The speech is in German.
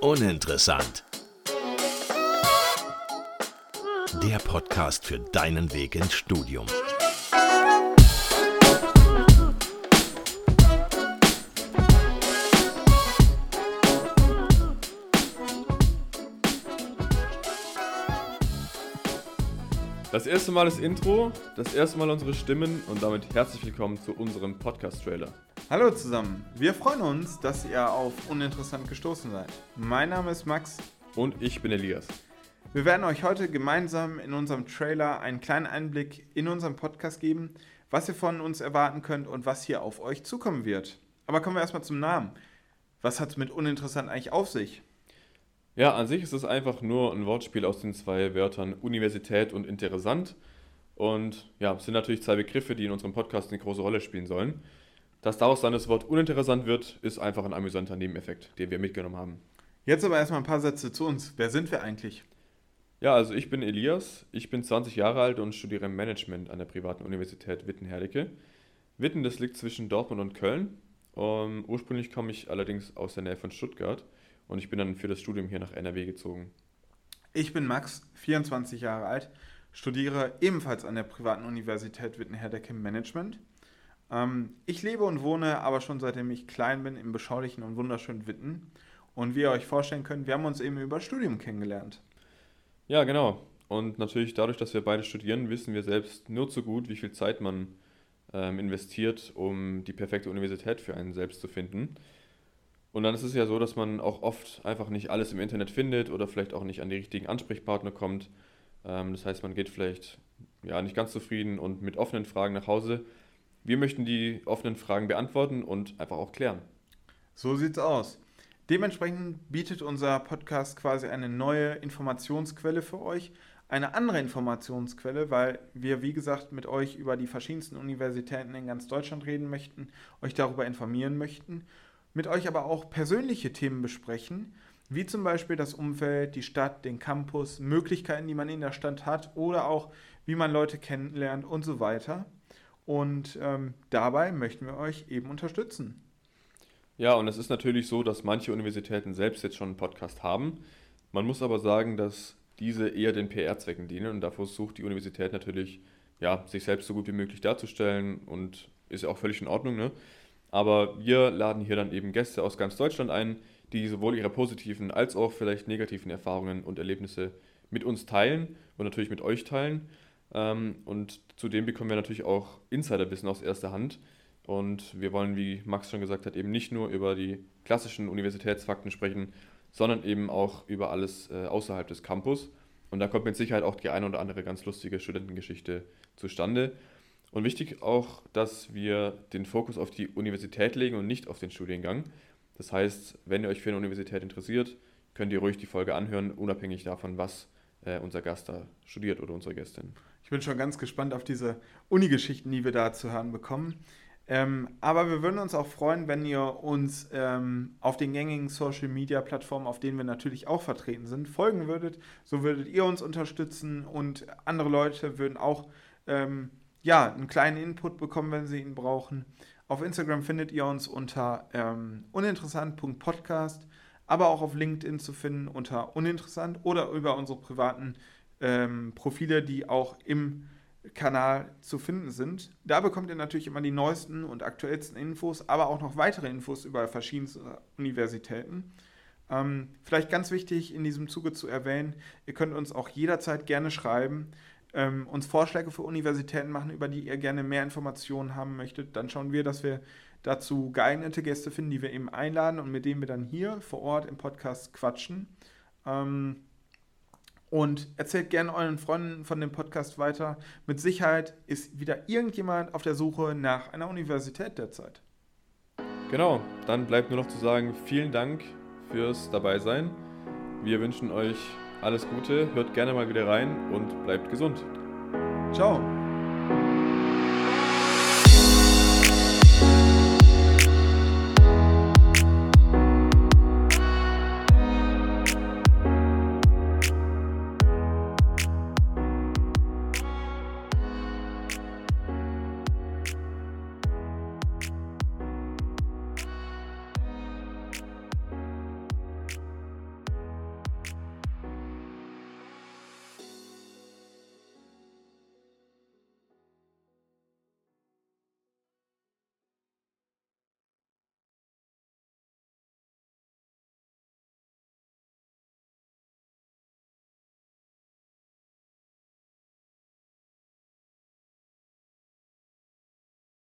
Uninteressant. Der Podcast für deinen Weg ins Studium. Das erste Mal das Intro, das erste Mal unsere Stimmen und damit herzlich willkommen zu unserem Podcast-Trailer. Hallo zusammen, wir freuen uns, dass ihr auf Uninteressant gestoßen seid. Mein Name ist Max Und ich bin Elias. Wir werden euch heute gemeinsam in unserem Trailer einen kleinen Einblick in unseren Podcast geben, was ihr von uns erwarten könnt und was hier auf euch zukommen wird. Aber kommen wir erstmal zum Namen. Was hat es mit uninteressant eigentlich auf sich? Ja, an sich ist es einfach nur ein Wortspiel aus den zwei Wörtern Universität und interessant. Und ja, es sind natürlich zwei Begriffe, die in unserem Podcast eine große Rolle spielen sollen. Dass daraus dann das Wort uninteressant wird, ist einfach ein amüsanter Nebeneffekt, den wir mitgenommen haben. Jetzt aber erstmal ein paar Sätze zu uns. Wer sind wir eigentlich? Ja, also ich bin Elias, ich bin 20 Jahre alt und studiere Management an der privaten Universität Witten-Herdecke. Witten, das liegt zwischen Dortmund und Köln. Um, ursprünglich komme ich allerdings aus der Nähe von Stuttgart und ich bin dann für das Studium hier nach NRW gezogen. Ich bin Max, 24 Jahre alt, studiere ebenfalls an der privaten Universität Witten-Herdecke Management. Ähm, ich lebe und wohne aber schon seitdem ich klein bin im beschaulichen und wunderschönen Witten. Und wie ihr euch vorstellen könnt, wir haben uns eben über Studium kennengelernt. Ja, genau. Und natürlich dadurch, dass wir beide studieren, wissen wir selbst nur zu gut, wie viel Zeit man ähm, investiert, um die perfekte Universität für einen selbst zu finden. Und dann ist es ja so, dass man auch oft einfach nicht alles im Internet findet oder vielleicht auch nicht an die richtigen Ansprechpartner kommt. Ähm, das heißt, man geht vielleicht ja nicht ganz zufrieden und mit offenen Fragen nach Hause. Wir möchten die offenen Fragen beantworten und einfach auch klären. So sieht's aus. Dementsprechend bietet unser Podcast quasi eine neue Informationsquelle für euch, eine andere Informationsquelle, weil wir, wie gesagt, mit euch über die verschiedensten Universitäten in ganz Deutschland reden möchten, euch darüber informieren möchten, mit euch aber auch persönliche Themen besprechen, wie zum Beispiel das Umfeld, die Stadt, den Campus, Möglichkeiten, die man in der Stadt hat oder auch, wie man Leute kennenlernt und so weiter. Und ähm, dabei möchten wir euch eben unterstützen. Ja, und es ist natürlich so, dass manche Universitäten selbst jetzt schon einen Podcast haben. Man muss aber sagen, dass diese eher den PR-Zwecken dienen und da versucht die Universität natürlich, ja, sich selbst so gut wie möglich darzustellen und ist ja auch völlig in Ordnung, ne? Aber wir laden hier dann eben Gäste aus ganz Deutschland ein, die sowohl ihre positiven als auch vielleicht negativen Erfahrungen und Erlebnisse mit uns teilen und natürlich mit euch teilen. Ähm, Und zudem bekommen wir natürlich auch Insiderwissen aus erster Hand. Und wir wollen, wie Max schon gesagt hat, eben nicht nur über die klassischen Universitätsfakten sprechen, sondern eben auch über alles äh, außerhalb des Campus. Und da kommt mit Sicherheit auch die eine oder andere ganz lustige Studentengeschichte zustande. Und wichtig auch, dass wir den Fokus auf die Universität legen und nicht auf den Studiengang. Das heißt, wenn ihr euch für eine Universität interessiert, könnt ihr ruhig die Folge anhören, unabhängig davon, was äh, unser Gast da studiert oder unsere Gästin. Ich bin schon ganz gespannt auf diese Uni-Geschichten, die wir da zu hören bekommen. Ähm, aber wir würden uns auch freuen, wenn ihr uns ähm, auf den gängigen Social-Media-Plattformen, auf denen wir natürlich auch vertreten sind, folgen würdet. So würdet ihr uns unterstützen und andere Leute würden auch ähm, ja, einen kleinen Input bekommen, wenn sie ihn brauchen. Auf Instagram findet ihr uns unter ähm, uninteressant.podcast, aber auch auf LinkedIn zu finden unter uninteressant oder über unsere privaten ähm, Profile, die auch im Kanal zu finden sind. Da bekommt ihr natürlich immer die neuesten und aktuellsten Infos, aber auch noch weitere Infos über verschiedenste Universitäten. Ähm, vielleicht ganz wichtig in diesem Zuge zu erwähnen, ihr könnt uns auch jederzeit gerne schreiben, ähm, uns Vorschläge für Universitäten machen, über die ihr gerne mehr Informationen haben möchtet. Dann schauen wir, dass wir dazu geeignete Gäste finden, die wir eben einladen und mit denen wir dann hier vor Ort im Podcast quatschen. Ähm, und erzählt gerne euren Freunden von dem Podcast weiter. Mit Sicherheit ist wieder irgendjemand auf der Suche nach einer Universität derzeit. Genau, dann bleibt nur noch zu sagen, vielen Dank fürs Dabeisein. Wir wünschen euch alles Gute, hört gerne mal wieder rein und bleibt gesund. Ciao.